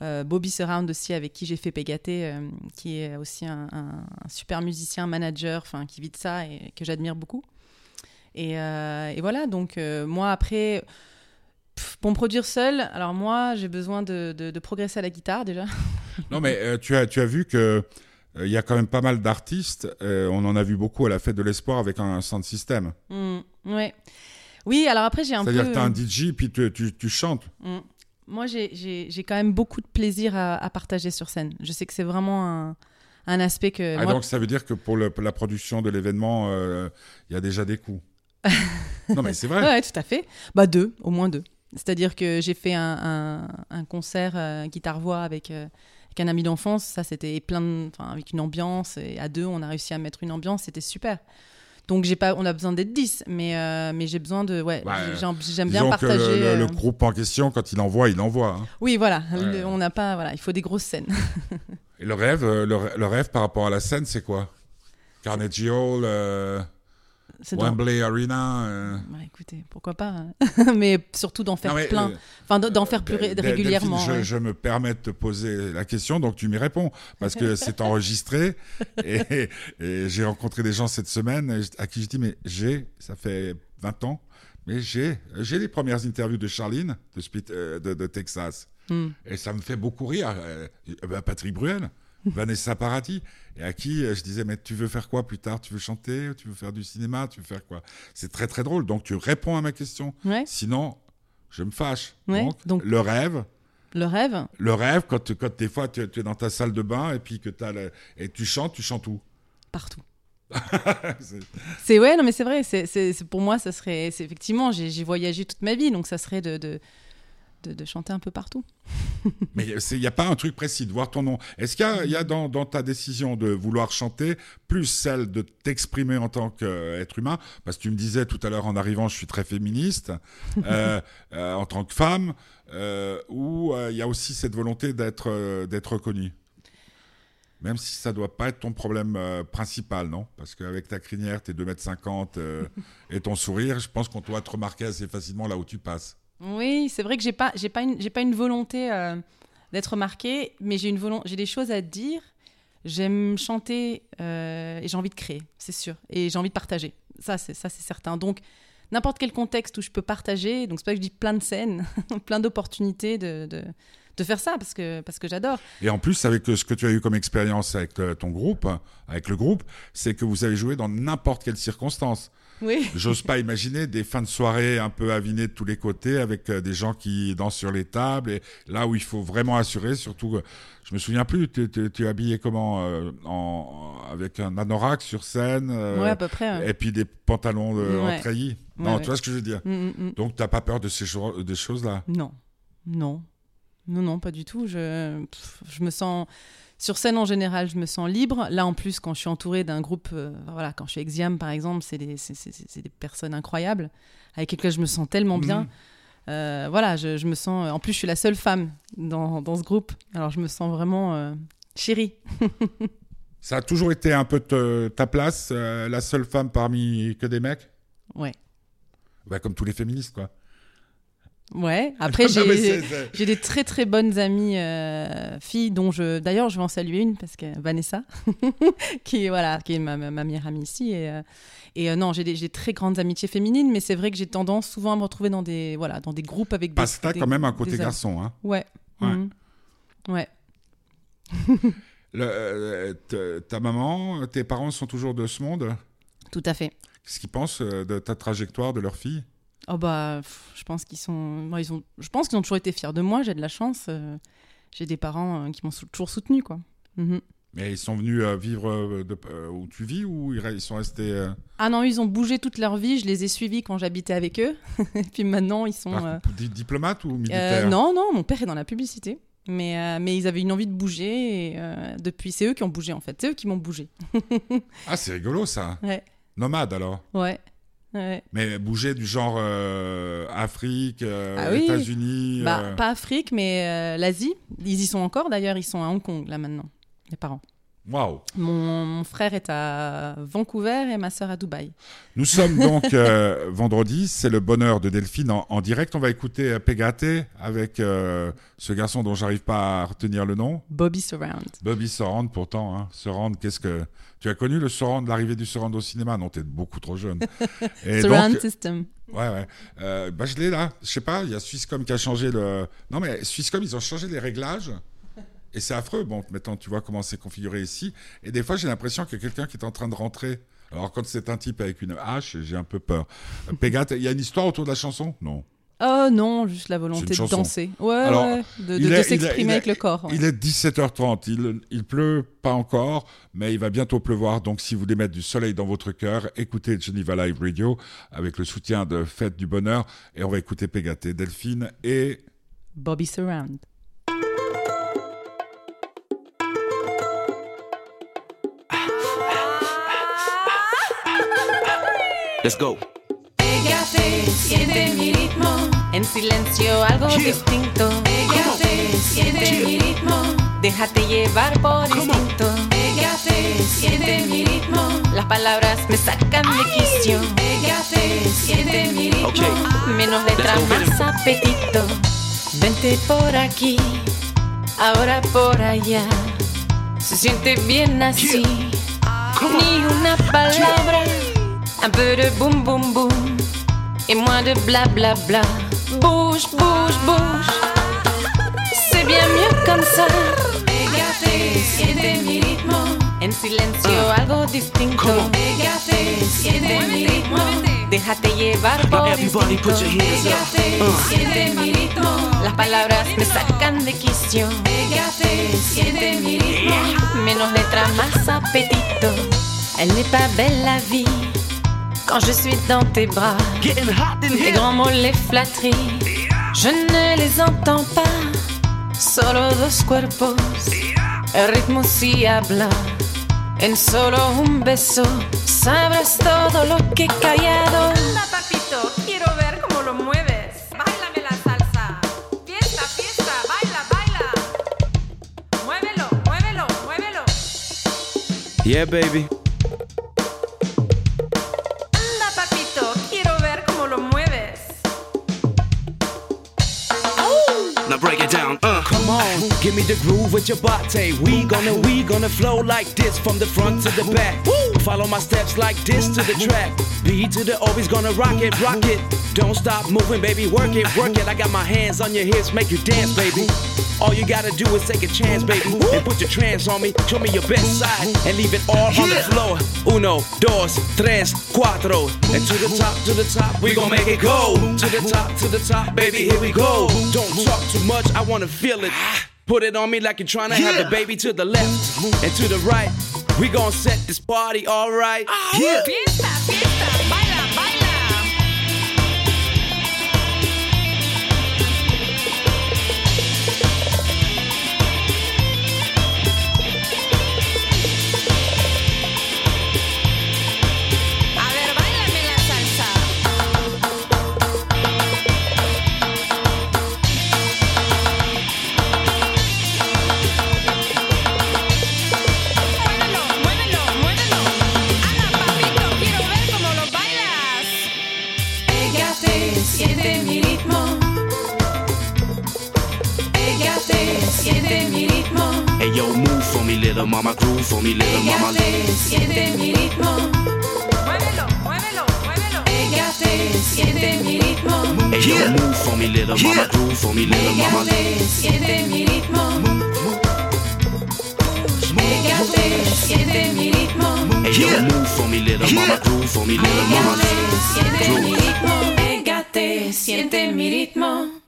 B: Bobby Surround aussi avec qui j'ai fait Pégaté, euh, qui est aussi un, un- un super musicien, manager, enfin qui vit de ça et que j'admire beaucoup. Et, euh, et voilà, donc euh, moi après, pour me produire seul, alors moi j'ai besoin de, de- de progresser à la guitare déjà. <laughs>
A: Non, mais euh, tu, as, tu as vu que euh, il y a quand même pas mal d'artistes. euh, on en a vu beaucoup à la fête de l'espoir avec un sound system.
B: Ouais. Oui, alors après j'ai un peu.
A: C'est-à-dire que tu as un DJ puis tu, tu, tu chantes.
B: Mm. Moi, j'ai- quand même beaucoup de plaisir à, à partager sur scène. Je sais que c'est vraiment un, un aspect que.
A: Ah,
B: moi-
A: donc ça veut dire que pour, le- pour la production de l'événement, euh, il y a déjà des coûts. <laughs> non, mais c'est vrai.
B: Ouais, tout à fait. Bah, deux, au moins deux. C'est-à-dire que j'ai fait un, un- un concert euh, guitare-voix avec, euh, avec un ami d'enfance. Ça, c'était plein de. Avec une ambiance. Et à deux, on a réussi à mettre une ambiance. C'était super. Donc, j'ai pas, on a besoin d'être 10, mais, euh, mais j'ai besoin de. Ouais,
A: Bah,
B: j'ai- j'ai- j'aime bien partager.
A: que le, le- le
B: euh,
A: groupe en question, quand il envoie, il envoie. hein.
B: Oui, voilà.
A: Ouais.
B: Le- on n'a pas. Voilà, il faut des grosses scènes.
A: Et le rêve, euh, le, rêve par rapport à la scène, c'est quoi? Carnegie Hall, Wembley Arena. euh,
B: Bah, écoutez, pourquoi pas. hein. <laughs> mais surtout d'en faire
A: non, mais,
B: plein.
A: euh,
B: Enfin, d'en- faire plus ré-
A: Del-
B: régulièrement.
A: Delphine, je,
B: ouais.
A: je me permets de te poser la question, donc tu m'y réponds, parce que c'est <laughs> enregistré. et et j'ai rencontré des gens cette semaine à qui je dis, mais j'ai, ça fait 20 ans, mais j'ai les premières interviews de Charline de, Spit- euh, de, de Texas.
B: Hmm.
A: Et ça me fait beaucoup rire. Euh, bah, Patrick Bruel, <laughs> Vanessa Paradis, et à qui euh, je disais, mais tu veux faire quoi plus tard? Tu veux chanter? Tu veux faire du cinéma? Tu veux faire quoi? C'est très très drôle. Donc tu réponds à ma question.
B: Ouais.
A: Sinon, je me fâche.
B: Ouais,
A: Donc,
B: donc-
A: le rêve,
B: Le rêve,
A: le rêve, quand, quand des fois tu, tu es dans ta salle de bain et puis que as le- et tu chantes, tu chantes où?
B: Partout. <laughs>
A: C'est-
B: ouais, non mais c'est vrai. C'est pour moi, ça serait. c'est Effectivement, j'ai j'ai voyagé toute ma vie, donc ça serait de de, de, de chanter un peu partout. <laughs>
A: Mais il n'y a pas un truc précis de voir ton nom. Est-ce qu'il y a, il y a dans, dans ta décision de vouloir chanter plus celle de t'exprimer en tant qu'être humain? Parce que tu me disais tout à l'heure en arrivant, je suis très féministe, <laughs> euh, euh, en tant que femme, euh, ou euh, il y a aussi cette volonté d'être d'être reconnue? Même si ça doit pas être ton problème euh, principal, non? Parce qu'avec ta crinière, tes 2m50 euh, <laughs> et ton sourire, je pense qu'on doit te remarquer assez facilement là où tu passes.
B: Oui, c'est vrai que j'ai pas j'ai pas une j'ai pas une volonté euh, d'être marquée, mais j'ai une volonté, j'ai des choses à dire. J'aime chanter euh, et j'ai envie de créer, c'est sûr, et j'ai envie de partager. Ça c'est ça c'est certain. Donc n'importe quel contexte où je peux partager, donc c'est pas que je dis plein de scènes, <laughs> plein d'opportunités de, de de faire ça parce que parce que j'adore.
A: Et en plus, avec euh, ce que tu as eu comme expérience avec ton groupe, avec le groupe, c'est que vous avez joué dans n'importe quelle circonstance.
B: Oui.
A: J'ose pas imaginer des fins de soirée un peu avinées de tous les côtés avec euh, des gens qui dansent sur les tables et là où il faut vraiment assurer, surtout, euh, je me souviens plus, tu, tu- tu es habillé comment euh, en, avec un anorak sur scène euh,
B: ouais, à peu près. ouais.
A: et puis des pantalons de, en
B: Ouais.
A: treillis. Non, tu vois ce que je veux dire.
B: Mm, mm, mm.
A: Donc t'as pas peur de ces cho- des choses là.
B: Non, non, non, non, pas du tout. Je, pff, je me sens sur scène en général, je me sens libre. Là, en plus, quand je suis entourée d'un groupe, euh, voilà, quand je suis Exiam par exemple, c'est des, des personnes incroyables avec lesquelles je me sens tellement bien.
A: Mhm.
B: euh, voilà, je, je me sens. En plus, je suis la seule femme dans, dans ce groupe, alors je me sens vraiment euh, chérie. <laughs>
A: Ça a toujours été un peu te- ta place, euh, la seule femme parmi que des mecs?
B: Ouais.
A: Bah, Comme tous les féministes, quoi.
B: Ouais. <laughs> Après, j'ai des très très bonnes amies euh, filles dont je. D'ailleurs, je vais en saluer une parce que Vanessa, <laughs> qui est voilà, qui est ma, ma, ma meilleure amie ici. Et, euh, et euh, non, j'ai des, j'ai très grandes amitiés féminines, mais c'est vrai que j'ai tendance souvent à me retrouver dans des voilà, dans des groupes avec des.
A: Pasta,
B: des-
A: quand même, un côté
B: des
A: garçon. Hein.
B: Ouais.
A: Ouais.
B: Ouais. <laughs>
A: Le- te- ta maman, tes parents sont toujours de ce monde?
B: Tout à fait.
A: Qu'est-ce qu'ils pensent de ta trajectoire, de leur fille?
B: Oh bah, pff, je pense qu'ils sont, moi, ils ont, je pense qu'ils ont toujours été fiers de moi. J'ai de la chance. euh, j'ai des parents euh, qui m'ont sou- toujours soutenu quoi. Mhm.
A: Mais ils sont venus euh, vivre euh, de- euh, où tu vis ou ils, re- ils sont restés euh,
B: Ah non, ils ont bougé toute leur vie. Je les ai suivis quand j'habitais avec eux. <laughs> Et puis maintenant, ils sont.
A: par-
B: euh,
A: di- diplomates ou
B: euh,
A: militaires
B: non, non, mon père est dans la publicité. Mais, euh, mais ils avaient une envie de bouger. Et, euh, depuis, c'est eux qui ont bougé en fait. C'est eux qui m'ont bougé. <laughs>
A: Ah, c'est rigolo ça.
B: Ouais,
A: Nomade alors?
B: ouais, ouais.
A: Mais bouger du genre euh, Afrique, euh,
B: Ah oui.
A: États-Unis.
B: Bah,
A: euh,
B: pas Afrique, mais l'Asie. Ils y sont encore d'ailleurs. Ils sont à Hong Kong là maintenant. Les parents.
A: Waouh.
B: Mon, mon frère est à Vancouver et ma sœur à Dubaï.
A: Nous sommes donc euh, <laughs> vendredi, c'est le bonheur de Delphine en, en direct. On va écouter Pegate avec euh, ce garçon dont j'arrive pas à retenir le nom.
B: Bobby Surround.
A: Bobby Sorand pourtant. Hein. Sorand, qu'est-ce que... Tu as connu le Sorand, l'arrivée du Sorand au cinéma? Non, t'es beaucoup trop jeune. <laughs> Et
B: Surround
A: donc,
B: System.
A: ouais, ouais. Euh, bah, je l'ai là. Je sais pas, il y a Swisscom qui a changé le... Non, mais Swisscom, ils ont changé les réglages. Et c'est affreux. Bon, maintenant, tu vois comment c'est configuré ici. Et des fois, j'ai l'impression qu'il y a quelqu'un qui est en train de rentrer. Alors, quand c'est un type avec une hache, j'ai un peu peur. Euh, Pégate, il y a une histoire autour de la chanson? Non.
B: Oh non, juste la volonté de danser. Ouais,
A: Alors,
B: ouais, de, s'exprimer avec le corps. ouais.
A: Il est 17h30. Il, il pleut pas encore, mais il va bientôt pleuvoir. Donc, si vous voulez mettre du soleil dans votre cœur, écoutez Geneva Live Radio avec le soutien de Fête du Bonheur. Et on va écouter Pégate, Delphine et...
B: Bobby Surround.
E: Let's go.
D: Pégate, siente mi ritmo.
C: En silencio algo
E: Yeah.
C: distinto.
D: Pégate, siente mi ritmo.
C: Déjate llevar por instinto.
D: Pégate, siente mi ritmo.
C: Las palabras me sacan de quicio.
D: Pégate, siente mi ritmo.
E: Okay.
C: Menos letra,
E: Let's go,
C: más apetito. Vente por aquí, ahora por allá. Se siente bien así. Ni una palabra. Un peu de boum boum boum. Et moins de bla bla bla. Bouge, bouge, bouge. C'est bien mieux comme ça.
D: Pégate, siente mi ritmo.
C: En silencio algo distinto.
D: Pégate, siente mi ritmo.
C: Déjate llevar por
E: Everybody put your hands up.
D: Pégate, siente mi ritmo.
C: Las palabras me sacan de quicio.
D: Pégate, siente mi ritmo.
C: Menos letra, más apetito. Elle n'est pas belle la vie. Quand je suis dans tes bras, les grands mots, les flatteries, je ne les entends pas. Solo dos cuerpos, el ritmo sí habla. En solo un beso, sabrás todo lo que he callado. Anda, papito, quiero ver cómo lo mueves. Báilame la salsa. Fiesta, fiesta, baila, baila. Muévelo, muévelo, muévelo.
E: Yeah, baby. Give me the groove with your body. We gonna, we gonna flow like this from the front to the back. Follow my steps like this to the track. B to the always gonna rock it, rock it. Don't stop moving, baby. Work it, work it. I got my hands on your hips, make you dance, baby. All you gotta do is take a chance, baby, and put your trance on me. Show me your best side and leave it all on the floor. Uno, dos, tres, cuatro, and to the top, to the top, we gon' make it go. To the top, to the top, baby, here we go. Don't talk too much, I wanna feel it. Put it on me like you're trying to have the baby to the left and to the right. We gon' set this party alright. Yeah.
C: Fiesta, fiesta,
E: mama, groove for me, little mama.
D: Pégate, siente mi ritmo.
C: Muévelo, muévelo, muévelo.
D: Pégate, siente mi ritmo.
E: Hey yo, move for me, little mama, groove for me, little mama.
D: Pégate, siente mi ritmo. Pégate, siente mi ritmo.
E: Hey yo, move for me, little mama, groove for me, little mama.
D: Pégate, siente mi ritmo. Pégate, siente mi ritmo.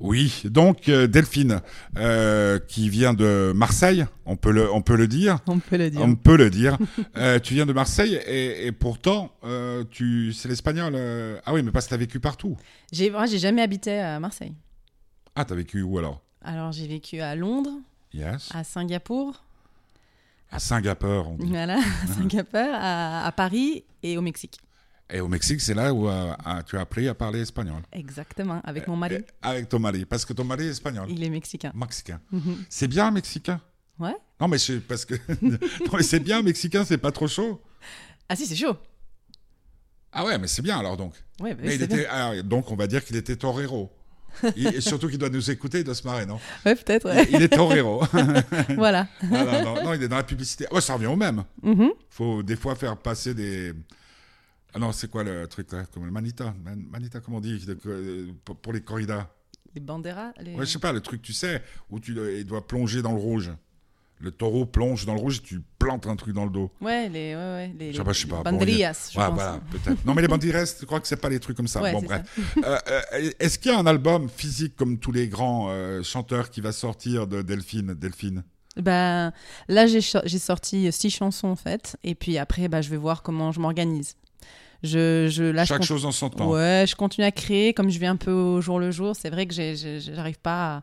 A: Oui, donc euh, Delphine, euh, qui vient de Marseille, on peut le, on peut le dire.
B: On peut le dire.
A: On peut le dire. <laughs> Euh, tu viens de Marseille et, et pourtant, euh, tu, c'est l'espagnol. Ah oui, mais parce que t'as vécu partout.
B: J'ai moi, j'ai jamais habité à Marseille.
A: Ah, t'as vécu où alors?
B: Alors j'ai vécu à Londres,
A: Yes.
B: à Singapour,
A: À Singapour. on dit.
B: voilà, à <laughs> Singapour, à, à Paris et au Mexique.
A: Et au Mexique, c'est là où euh, tu as appris à parler espagnol.
B: Exactement, avec mon mari.
A: Avec ton mari, parce que ton mari est espagnol.
B: Il est mexicain.
A: Mexicain.
B: Mhm.
A: C'est bien mexicain.
B: Ouais.
A: Non, mais c'est parce que <laughs> c'est bien mexicain, c'est pas trop chaud.
B: Ah si, c'est chaud.
A: Ah ouais, mais c'est bien alors donc.
B: Ouais, bah,
A: Mais il était, ah, donc on va dire qu'il était torero. <laughs> Il- et surtout qu'il doit nous écouter, il doit se marrer, non?
B: Ouais, peut-être. ouais.
A: Il est torero. <laughs>
B: voilà.
A: Ah, non, non, non, il est dans la publicité. Ouais, ça revient au même.
B: Mhm.
A: faut des fois faire passer des. Ah non, c'est quoi le truc là Comme le manita? Man- manita, comment on dit? Euh, pour, les corridas
B: Les banderas. Les...
A: Ouais, je sais pas, le truc, tu sais, où tu il doit plonger dans le rouge. Le taureau plonge dans le rouge et tu plantes un truc dans le dos.
B: Ouais, les, ouais, ouais, les,
A: Je sais pas, je sais
B: les
A: pas. Bon,
B: banderillas, je
A: Ouais, voilà, peut-être. Non, mais les bandiras, je crois que c'est pas les trucs comme ça.
B: Ouais,
A: bon, bref. <laughs> Euh, euh, Est-ce qu'il y a un album physique comme tous les grands euh, chanteurs qui va sortir de Delphine Delphine?
B: Ben, là, j'ai sorti six chansons, en fait. Et puis après, bah, je vais voir comment je m'organise. Je, je, là, je
A: Chaque chose en son temps.
B: Ouais, je continue à créer comme je vais un peu au jour le jour. C'est vrai que j'arrive pas, à-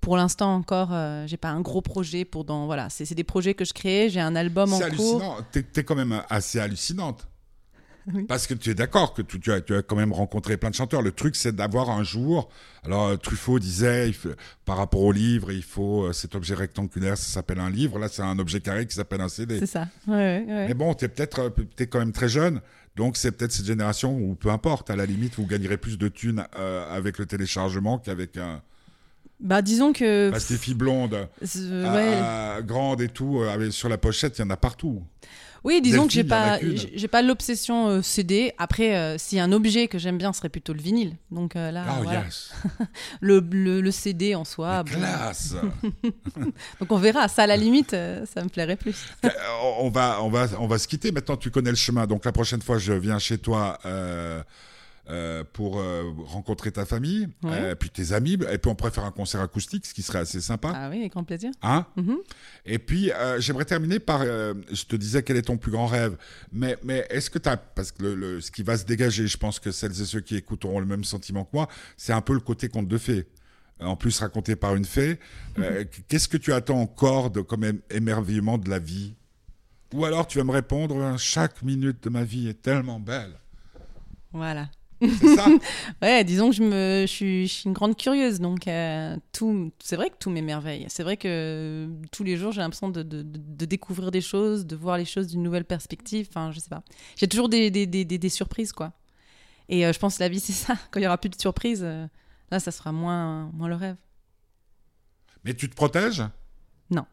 B: pour l'instant encore, euh, j'ai pas un gros projet pour dans. Voilà, c'est c'est des projets que je crée. J'ai un album en
A: C'est
B: cours.
A: hallucinant. T'es es quand même assez hallucinante. <laughs>
B: Oui.
A: Parce que tu es d'accord que tu, tu as, tu as quand même rencontré plein de chanteurs. Le truc, c'est d'avoir un jour. Alors, euh, Truffaut disait, il faut- par rapport au livre, il faut euh, cet objet rectangulaire, ça s'appelle un livre. Là, c'est un objet carré qui s'appelle un CD.
B: C'est ça. Ouais, ouais, ouais.
A: Mais bon, t'es peut-être, euh, t'es quand même très jeune. Donc, c'est peut-être cette génération où, peu importe, à la limite, vous gagnerez plus de thunes euh, avec le téléchargement qu'avec un.
B: Bah, disons que.
A: Que les filles blondes,
B: euh,
A: à-
B: ouais.
A: à- grandes et tout, euh, sur la pochette, il y en a partout.
B: Oui, disons que j'ai pas, j'ai pas l'obsession euh, CD. Après, euh, a un objet que j'aime bien, ce serait plutôt le vinyle. Donc euh, là,
A: oh,
B: voilà.
A: yes! <laughs>
B: le, le, le CD en soi. bon.
A: Classe! <laughs>
B: Donc on verra. Ça, à la limite, ça me plairait plus. <laughs>
A: On va, on va, on va se quitter. Maintenant, tu connais le chemin. Donc la prochaine fois, je viens chez toi euh, pour euh, rencontrer ta famille, euh, puis tes amis, et puis on pourrait faire un concert acoustique, ce qui serait assez sympa.
B: Ah oui, avec grand plaisir.
A: Hein
B: Mhm.
A: Et puis, j'aimerais terminer par, je te disais quel est ton plus grand rêve, mais, mais est-ce que tu as, parce que le, le- ce qui va se dégager, je pense que celles et ceux qui écoutent auront le même sentiment que moi, c'est un peu le côté conte de fées. En plus raconté par une fée. Euh, Qu'est-ce que tu attends encore de comme ém- émerveillement de la vie? Ou alors tu vas me répondre, chaque minute de ma vie est tellement belle.
B: Voilà.
A: Ça <laughs>
B: Ouais, disons que je, me, je, suis, je suis une grande curieuse, donc euh, tout, c'est vrai que tout m'émerveille. C'est vrai que euh, tous les jours, j'ai l'impression de, de, découvrir des choses, de voir les choses d'une nouvelle perspective. Enfin, je sais pas. J'ai toujours des, des, des, surprises, quoi. Et euh, je pense que la vie, <laughs> c'est ça. Quand il y aura plus de surprises, là, ça sera moins, moins le rêve.
A: Mais tu te protèges?
B: Non.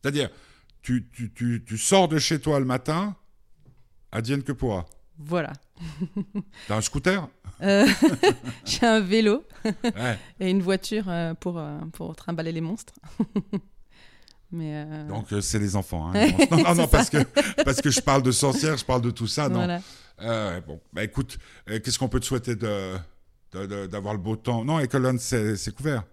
A: C'est-à-dire, tu, tu, tu, tu sors de chez toi le matin, advienne que pourra.
B: Voilà.
A: T'as un scooter?
B: Euh, <laughs> j'ai un vélo
A: Ouais.
B: et une voiture euh, pour, euh, pour trimballer les monstres. <laughs> Mais euh,
A: Donc c'est les enfants. hein, les <laughs> non, non, non, parce que, parce que je parle de sorcières, je parle de tout ça. Non.
B: voilà.
A: Euh, bon, bah écoute, qu'est-ce qu'on peut te souhaiter de d'avoir le beau temps? Non, Ecolon, c'est c'est couvert.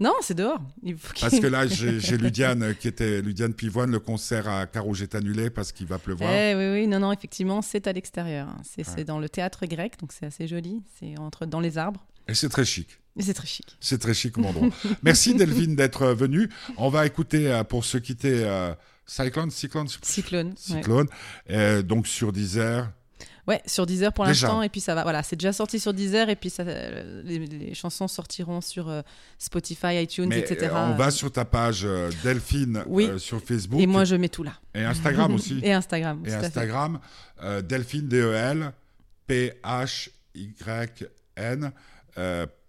B: Non, c'est dehors. Il faut qu'il-
A: Parce que là, <laughs> j'ai Ludiane euh, qui était Ludiane Pivoine. Le concert à Carouge est annulé parce qu'il va pleuvoir.
B: Eh oui, oui, non, non, effectivement, c'est à l'extérieur. hein. C'est
A: Ouais.
B: dans le théâtre grec, donc c'est assez joli. C'est entre dans les arbres.
A: Et c'est très chic.
B: C'est très chic.
A: C'est très chic comme endroit. <laughs> Merci Delphine d'être euh, venue. On va écouter euh, pour se quitter euh, Cyclone, Cyclone,
B: Cyclone. ouais.
A: Cyclone. euh, donc sur Deezer.
B: Ouais, sur Deezer pour l'instant, et puis ça va. Voilà, c'est déjà sorti sur Deezer, et puis ça, euh, les, les chansons sortiront sur euh, Spotify, iTunes,
A: Mais
B: etc.
A: euh, on va sur ta page euh, Delphine
B: Oui.
A: sur Facebook
B: Et moi, je mets tout là.
A: et Instagram <laughs> aussi.
B: Et Instagram.
A: Et. Instagram, Delphine, D-E-L, P-H-Y-N.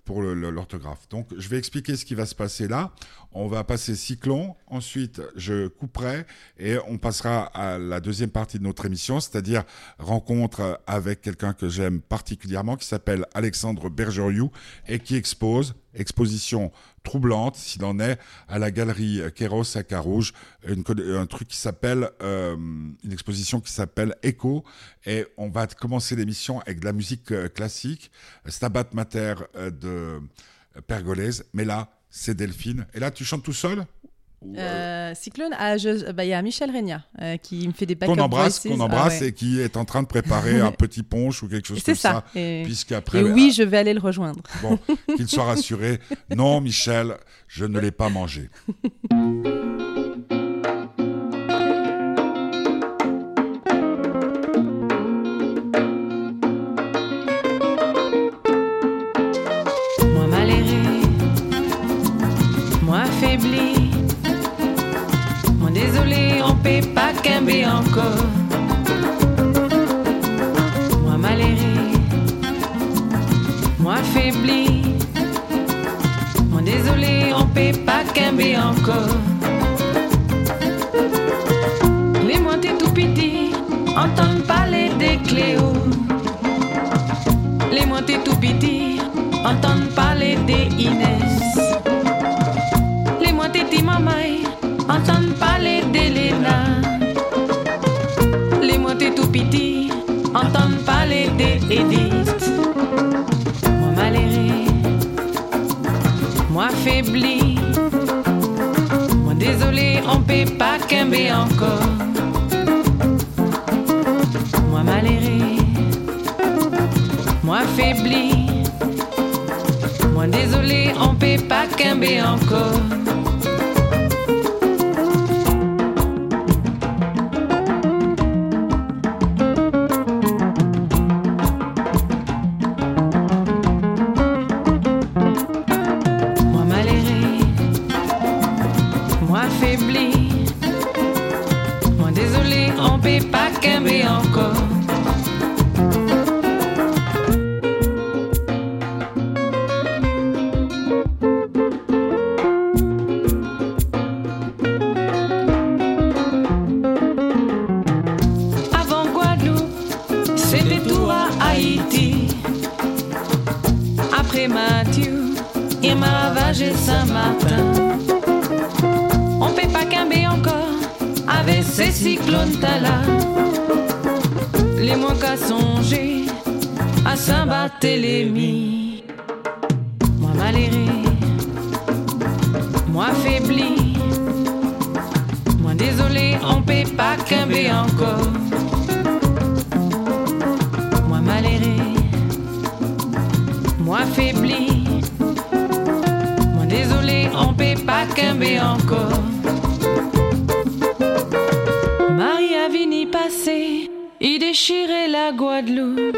A: Pour l'orthographe. Donc, je vais expliquer ce qui va se passer là. On va passer cyclone. Ensuite, je couperai et on passera à la deuxième partie de notre émission, c'est-à-dire rencontre avec quelqu'un que j'aime particulièrement, qui s'appelle Alexandre Bergeriou et qui expose, exposition troublante, s'il en est, à la galerie Kéros à Carouge, une un truc qui s'appelle, euh, une exposition qui s'appelle Echo. Et on va commencer l'émission avec de la musique euh, classique, Stabat Mater euh, de Pergolèse. Mais là, c'est Delphine. Et là, tu chantes tout seul? Euh,
B: Euh, Cyclone, ah, je- bah, il y a Michel Regna euh, qui me fait des backup
A: qu'on embrasse, qu'on
B: Ah
A: embrasse
B: ouais.
A: et qui est en train de préparer <laughs> un petit punch ou quelque chose comme ça.
B: ça. Et,
A: Puisqu'après,
B: et oui, je vais aller le rejoindre.
A: Bon, <laughs> qu'il soit rassuré. Non, Michel, je ne l'ai pas mangé. <laughs>
C: Moi malheureux, moi affaibli, moi désolé, on peut pas qu'aimer encore. Les moi tout petit, entendre parler des Cléo. Les moi tout petit, entendre parler des Inès. Les moi t'es ti Tout petit, entendre parler des Edith. Moi malheureux, moi affaibli. Moi désolé, on peut pas qu'aimer encore. Moi malheureux. Moi affaibli, moi désolé, on peut pas qu'aimer encore. Peut pas camber encore. Moi malheureux, moi affaibli. Moi désolé, on peut pas camber encore. Marie a vini passer, il déchirait la Guadeloupe.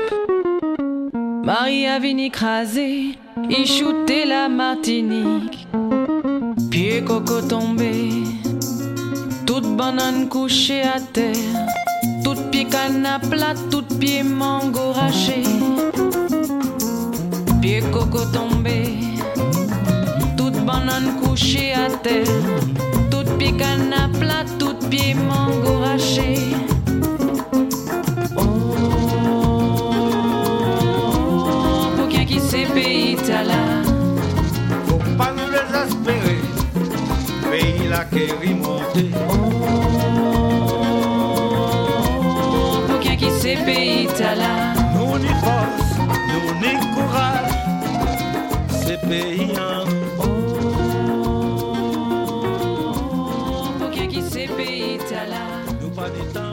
C: Marie a vini craser, il shootait la Martinique. Pied coco tombé, toute banane couchée à terre, toute pied canne plat, toute pied mango raché. Pied coco tombé, toute banane couchée à terre, toute pied canne plat, toute pied mango raché. Oh, pour qui sait pays là?
F: Faut pas nous désespérer, pays là qui remonte.
C: Pour qui sait pays t'as là.
F: Nous ni force, nous ni courage, c'est pays en
C: Pour qui sait pays t'as là.
F: nous pas ni temps